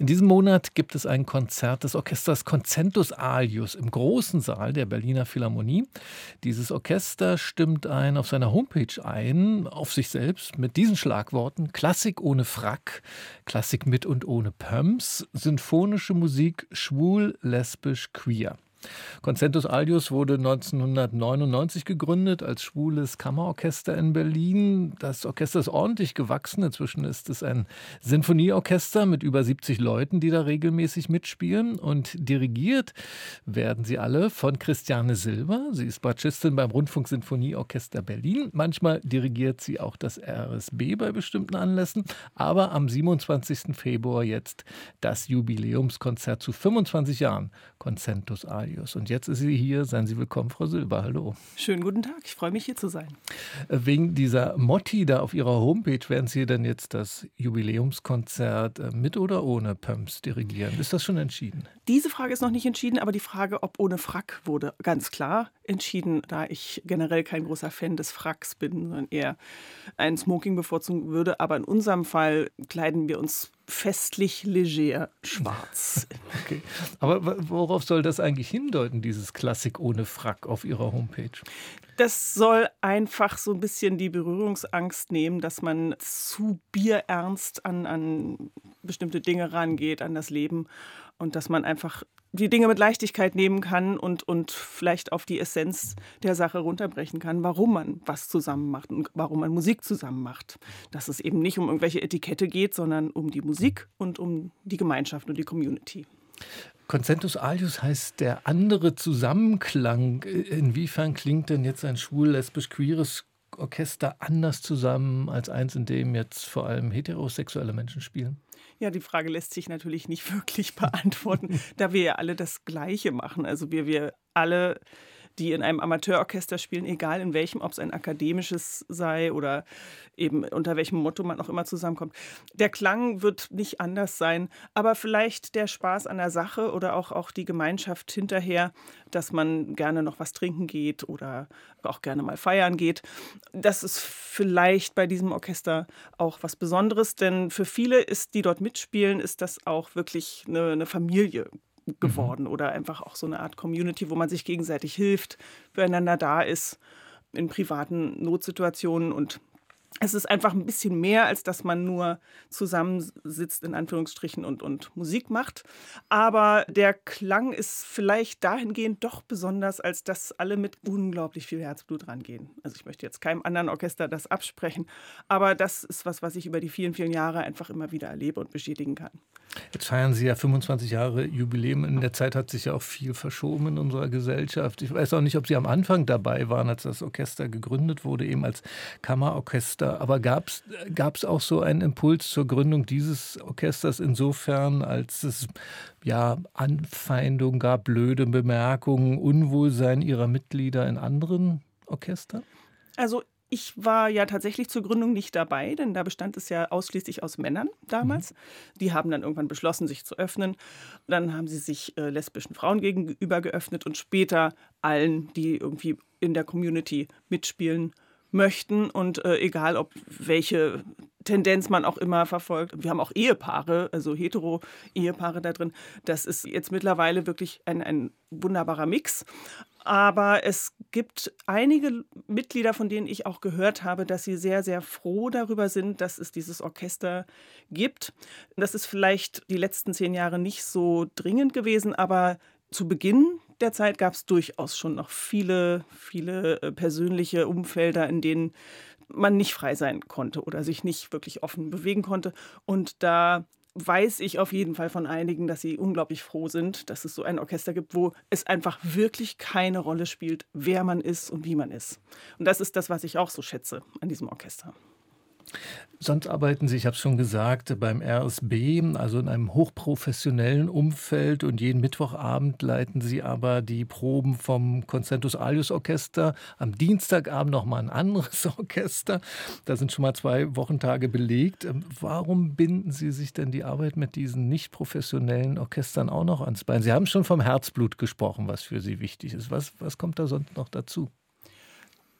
In diesem Monat gibt es ein Konzert des Orchesters Concentus Alius im großen Saal der Berliner Philharmonie. Dieses Orchester stimmt ein auf seiner Homepage ein, auf sich selbst, mit diesen Schlagworten: Klassik ohne Frack, Klassik mit und ohne Pumps, sinfonische Musik schwul, lesbisch, queer. Concentus Alius wurde 1999 gegründet als schwules Kammerorchester in Berlin. Das Orchester ist ordentlich gewachsen. Inzwischen ist es ein Sinfonieorchester mit über 70 Leuten, die da regelmäßig mitspielen. Und dirigiert werden sie alle von Christiane Silber. Sie ist Bratschistin beim Rundfunksinfonieorchester Berlin. Manchmal dirigiert sie auch das RSB bei bestimmten Anlässen. Aber am 27. Februar jetzt das Jubiläumskonzert zu 25 Jahren Concentus Alius. Marius. Und jetzt ist sie hier. Seien Sie willkommen, Frau Silber. Hallo. Schönen guten Tag. Ich freue mich, hier zu sein. Äh, wegen dieser Motti da auf Ihrer Homepage werden Sie denn jetzt das Jubiläumskonzert äh, mit oder ohne Pumps dirigieren? Ist das schon entschieden? Diese Frage ist noch nicht entschieden, aber die Frage, ob ohne Frack, wurde ganz klar entschieden, da ich generell kein großer Fan des Fracks bin, sondern eher ein Smoking bevorzugen würde. Aber in unserem Fall kleiden wir uns festlich leger schwarz. Okay. Aber worauf soll das eigentlich hindeuten, dieses Klassik ohne Frack auf Ihrer Homepage? Das soll einfach so ein bisschen die Berührungsangst nehmen, dass man zu bierernst an, an bestimmte Dinge rangeht, an das Leben und dass man einfach die Dinge mit Leichtigkeit nehmen kann und, und vielleicht auf die Essenz der Sache runterbrechen kann, warum man was zusammen macht und warum man Musik zusammen macht. Dass es eben nicht um irgendwelche Etikette geht, sondern um die Musik und um die Gemeinschaft und die Community. Concentus alius heißt der andere Zusammenklang. Inwiefern klingt denn jetzt ein schwul-lesbisch-queeres Orchester anders zusammen als eins, in dem jetzt vor allem heterosexuelle Menschen spielen? Ja, die Frage lässt sich natürlich nicht wirklich beantworten, da wir ja alle das Gleiche machen. Also wir, wir alle die in einem Amateurorchester spielen, egal in welchem, ob es ein akademisches sei oder eben unter welchem Motto man auch immer zusammenkommt. Der Klang wird nicht anders sein, aber vielleicht der Spaß an der Sache oder auch, auch die Gemeinschaft hinterher, dass man gerne noch was trinken geht oder auch gerne mal feiern geht. Das ist vielleicht bei diesem Orchester auch was Besonderes, denn für viele ist, die dort mitspielen, ist das auch wirklich eine, eine Familie. Geworden mhm. oder einfach auch so eine Art Community, wo man sich gegenseitig hilft, füreinander da ist in privaten Notsituationen und es ist einfach ein bisschen mehr, als dass man nur zusammensitzt, in Anführungsstrichen, und, und Musik macht. Aber der Klang ist vielleicht dahingehend doch besonders, als dass alle mit unglaublich viel Herzblut rangehen. Also ich möchte jetzt keinem anderen Orchester das absprechen, aber das ist was, was ich über die vielen, vielen Jahre einfach immer wieder erlebe und bestätigen kann. Jetzt feiern Sie ja 25 Jahre Jubiläum. In der Zeit hat sich ja auch viel verschoben in unserer Gesellschaft. Ich weiß auch nicht, ob Sie am Anfang dabei waren, als das Orchester gegründet wurde, eben als Kammerorchester. Aber gab es auch so einen Impuls zur Gründung dieses Orchesters insofern, als es ja Anfeindungen gab, blöde Bemerkungen, Unwohlsein Ihrer Mitglieder in anderen Orchestern? Also ich war ja tatsächlich zur Gründung nicht dabei, denn da bestand es ja ausschließlich aus Männern damals. Mhm. Die haben dann irgendwann beschlossen, sich zu öffnen. Dann haben sie sich äh, lesbischen Frauen gegenüber geöffnet und später allen, die irgendwie in der Community mitspielen möchten. Und äh, egal, ob welche Tendenz man auch immer verfolgt. Wir haben auch Ehepaare, also hetero-Ehepaare da drin. Das ist jetzt mittlerweile wirklich ein, ein wunderbarer Mix. Aber es gibt einige Mitglieder, von denen ich auch gehört habe, dass sie sehr, sehr froh darüber sind, dass es dieses Orchester gibt. Das ist vielleicht die letzten zehn Jahre nicht so dringend gewesen, aber zu Beginn der Zeit gab es durchaus schon noch viele, viele äh, persönliche Umfelder, in denen man nicht frei sein konnte oder sich nicht wirklich offen bewegen konnte. Und da weiß ich auf jeden Fall von einigen, dass sie unglaublich froh sind, dass es so ein Orchester gibt, wo es einfach wirklich keine Rolle spielt, wer man ist und wie man ist. Und das ist das, was ich auch so schätze an diesem Orchester. Sonst arbeiten Sie, ich habe es schon gesagt, beim RSB, also in einem hochprofessionellen Umfeld und jeden Mittwochabend leiten Sie aber die Proben vom Concentus Alius Orchester. Am Dienstagabend nochmal ein anderes Orchester. Da sind schon mal zwei Wochentage belegt. Ähm, warum binden Sie sich denn die Arbeit mit diesen nicht professionellen Orchestern auch noch ans Bein? Sie haben schon vom Herzblut gesprochen, was für Sie wichtig ist. Was, was kommt da sonst noch dazu?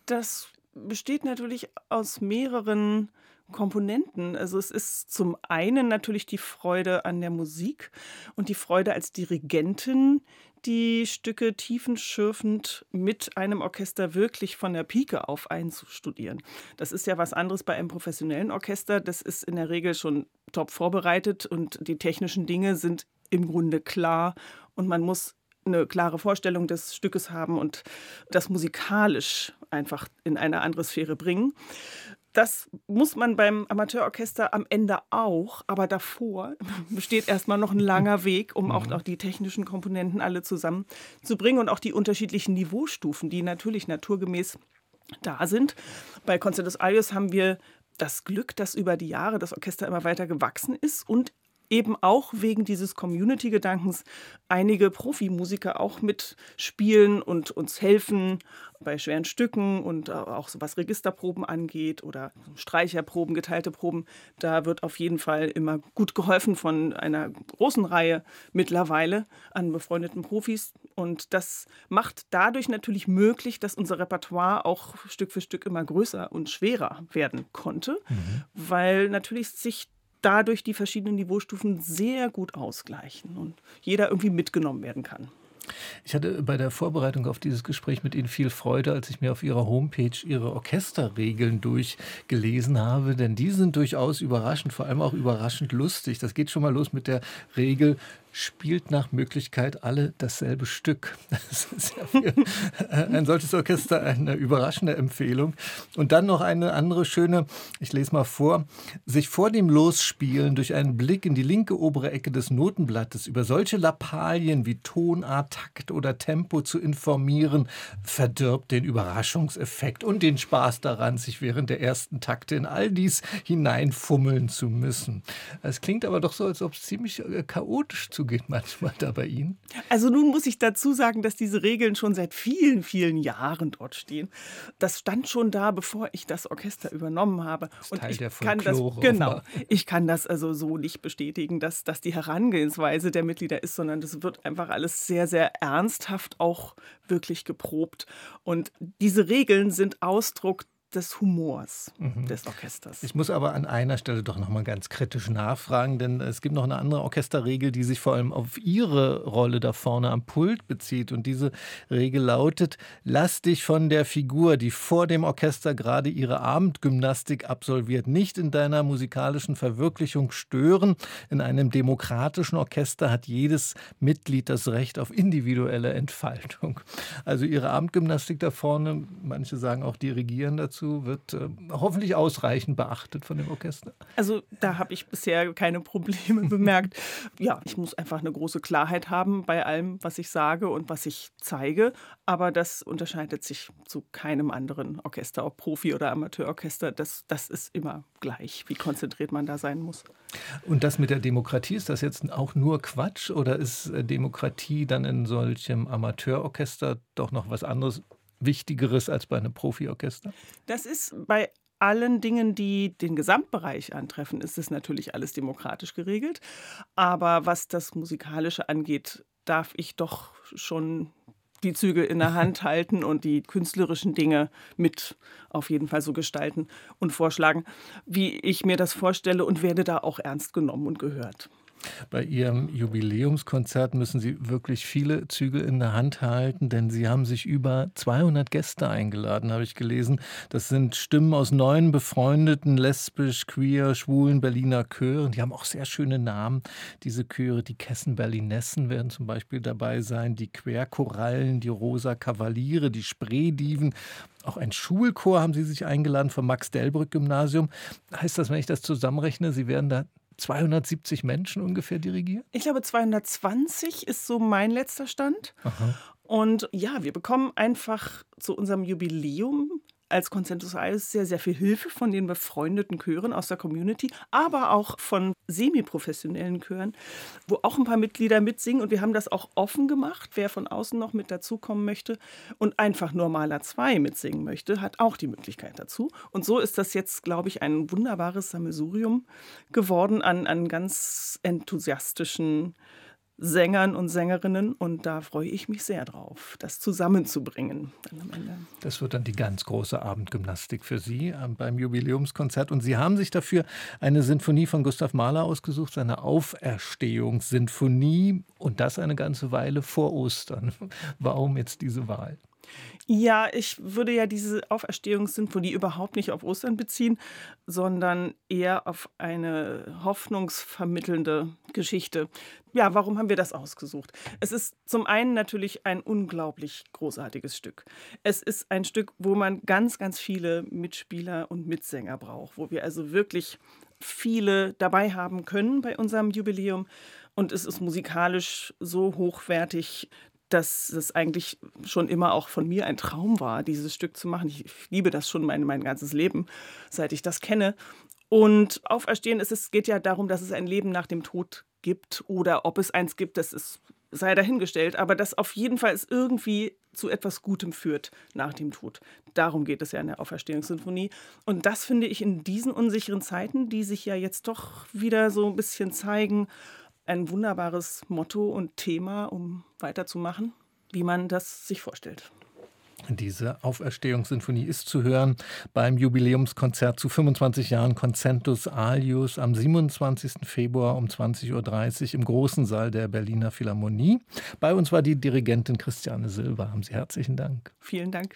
Das besteht natürlich aus mehreren Komponenten. Also es ist zum einen natürlich die Freude an der Musik und die Freude als Dirigentin, die Stücke tiefenschürfend mit einem Orchester wirklich von der Pike auf einzustudieren. Das ist ja was anderes bei einem professionellen Orchester. Das ist in der Regel schon top vorbereitet und die technischen Dinge sind im Grunde klar und man muss eine klare Vorstellung des Stückes haben und das musikalisch einfach in eine andere Sphäre bringen. Das muss man beim Amateurorchester am Ende auch, aber davor besteht erstmal noch ein langer Weg, um auch, mhm. auch die technischen Komponenten alle zusammenzubringen und auch die unterschiedlichen Niveaustufen, die natürlich naturgemäß da sind. Bei Concertus Arius haben wir das Glück, dass über die Jahre das Orchester immer weiter gewachsen ist und eben auch wegen dieses Community-Gedankens einige Profimusiker auch mitspielen und uns helfen bei schweren Stücken und auch so was Registerproben angeht oder Streicherproben, geteilte Proben. Da wird auf jeden Fall immer gut geholfen von einer großen Reihe mittlerweile an befreundeten Profis. Und das macht dadurch natürlich möglich, dass unser Repertoire auch Stück für Stück immer größer und schwerer werden konnte, mhm. weil natürlich sich dadurch die verschiedenen Niveaustufen sehr gut ausgleichen und jeder irgendwie mitgenommen werden kann. Ich hatte bei der Vorbereitung auf dieses Gespräch mit Ihnen viel Freude, als ich mir auf Ihrer Homepage Ihre Orchesterregeln durchgelesen habe, denn die sind durchaus überraschend, vor allem auch überraschend lustig. Das geht schon mal los mit der Regel, spielt nach Möglichkeit alle dasselbe Stück. Das ist ja für ein solches Orchester eine überraschende Empfehlung. Und dann noch eine andere schöne, ich lese mal vor, sich vor dem Losspielen durch einen Blick in die linke obere Ecke des Notenblattes über solche Lappalien wie Tonart, Takt oder Tempo zu informieren, verdirbt den Überraschungseffekt und den Spaß daran, sich während der ersten Takte in all dies hineinfummeln zu müssen. Es klingt aber doch so, als ob es ziemlich äh, chaotisch zu zugeht manchmal da bei Ihnen? Also nun muss ich dazu sagen, dass diese Regeln schon seit vielen, vielen Jahren dort stehen. Das stand schon da, bevor ich das Orchester übernommen habe. Das Und Teil ich kann das genau, ich kann das also so nicht bestätigen, dass das die Herangehensweise der Mitglieder ist, sondern das wird einfach alles sehr, sehr ernsthaft auch wirklich geprobt. Und diese Regeln sind Ausdruck des Humors mhm. des Orchesters. Ich muss aber an einer Stelle doch noch mal ganz kritisch nachfragen, denn es gibt noch eine andere Orchesterregel, die sich vor allem auf Ihre Rolle da vorne am Pult bezieht. Und diese Regel lautet: Lass dich von der Figur, die vor dem Orchester gerade ihre Abendgymnastik absolviert, nicht in deiner musikalischen Verwirklichung stören. In einem demokratischen Orchester hat jedes Mitglied das Recht auf individuelle Entfaltung. Also Ihre Abendgymnastik da vorne, manche sagen auch dirigieren dazu dazu wird äh, hoffentlich ausreichend beachtet von dem Orchester. Also da habe ich bisher keine Probleme bemerkt. Ja, ich muss einfach eine große Klarheit haben bei allem, was ich sage und was ich zeige. Aber das unterscheidet sich zu keinem anderen Orchester, ob Profi- oder Amateurorchester. Das, das ist immer gleich, wie konzentriert man da sein muss. Und das mit der Demokratie, ist das jetzt auch nur Quatsch oder ist äh, Demokratie dann in solchem Amateurorchester doch noch was anderes? Wichtigeres als bei einem Profiorchester? Das ist bei allen Dingen, die den Gesamtbereich antreffen, ist es natürlich alles demokratisch geregelt. Aber was das Musikalische angeht, darf ich doch schon die Zügel in der Hand halten und die künstlerischen Dinge mit auf jeden Fall so gestalten und vorschlagen, wie ich mir das vorstelle und werde da auch ernst genommen und gehört. Bei Ihrem Jubiläumskonzert müssen Sie wirklich viele Zügel in der Hand halten, denn Sie haben sich über 200 Gäste eingeladen, habe ich gelesen. Das sind Stimmen aus neun befreundeten lesbisch, queer, schwulen Berliner Chören. Die haben auch sehr schöne Namen, diese Chöre. Die Kessen Berlinessen werden zum Beispiel dabei sein, die Querkorallen, die Rosa Kavaliere, die Spreediven. Auch ein Schulchor haben Sie sich eingeladen vom Max-Delbrück-Gymnasium. Heißt das, wenn ich das zusammenrechne, Sie werden da 270 Menschen ungefähr dirigiert? Ich glaube, 220 ist so mein letzter Stand. Aha. Und ja, wir bekommen einfach zu unserem Jubiläum als Consensus Ayus sehr, sehr viel Hilfe von den befreundeten Chören aus der Community, aber auch von semi-professionellen Chören, wo auch ein paar Mitglieder mitsingen. Und wir haben das auch offen gemacht. Wer von außen noch mit dazukommen möchte und einfach nur Maler 2 mitsingen möchte, hat auch die Möglichkeit dazu. Und so ist das jetzt, glaube ich, ein wunderbares Sammelsurium geworden an, an ganz enthusiastischen Sängern und Sängerinnen und da freue ich mich sehr drauf, das zusammenzubringen. Das wird dann die ganz große Abendgymnastik für Sie ähm, beim Jubiläumskonzert und Sie haben sich dafür eine Sinfonie von Gustav Mahler ausgesucht, seine Auferstehungssinfonie und das eine ganze Weile vor Ostern. Warum jetzt diese Wahl? Ja, ich würde ja diese Auferstehungssinfonie überhaupt nicht auf Ostern beziehen, sondern eher auf eine hoffnungsvermittelnde Geschichte. Ja, warum haben wir das ausgesucht? Es ist zum einen natürlich ein unglaublich großartiges Stück. Es ist ein Stück, wo man ganz, ganz viele Mitspieler und Mitsänger braucht, wo wir also wirklich viele dabei haben können bei unserem Jubiläum. Und es ist musikalisch so hochwertig, dass es eigentlich schon immer auch von mir ein Traum war, dieses Stück zu machen. Ich liebe das schon mein, mein ganzes Leben, seit ich das kenne. Und Auferstehen ist, es geht ja darum, dass es ein Leben nach dem Tod gibt oder ob es eins gibt, das ist, sei dahingestellt, aber dass auf jeden Fall es irgendwie zu etwas Gutem führt nach dem Tod. Darum geht es ja in der Auferstehungssinfonie. Und das finde ich in diesen unsicheren Zeiten, die sich ja jetzt doch wieder so ein bisschen zeigen, ein wunderbares Motto und Thema, um weiterzumachen, wie man das sich vorstellt. Diese Auferstehungssinfonie ist zu hören beim Jubiläumskonzert zu 25 Jahren Concentus Alius am 27. Februar um 20.30 Uhr im großen Saal der Berliner Philharmonie. Bei uns war die Dirigentin Christiane Silber. Haben Sie herzlichen Dank. Vielen Dank.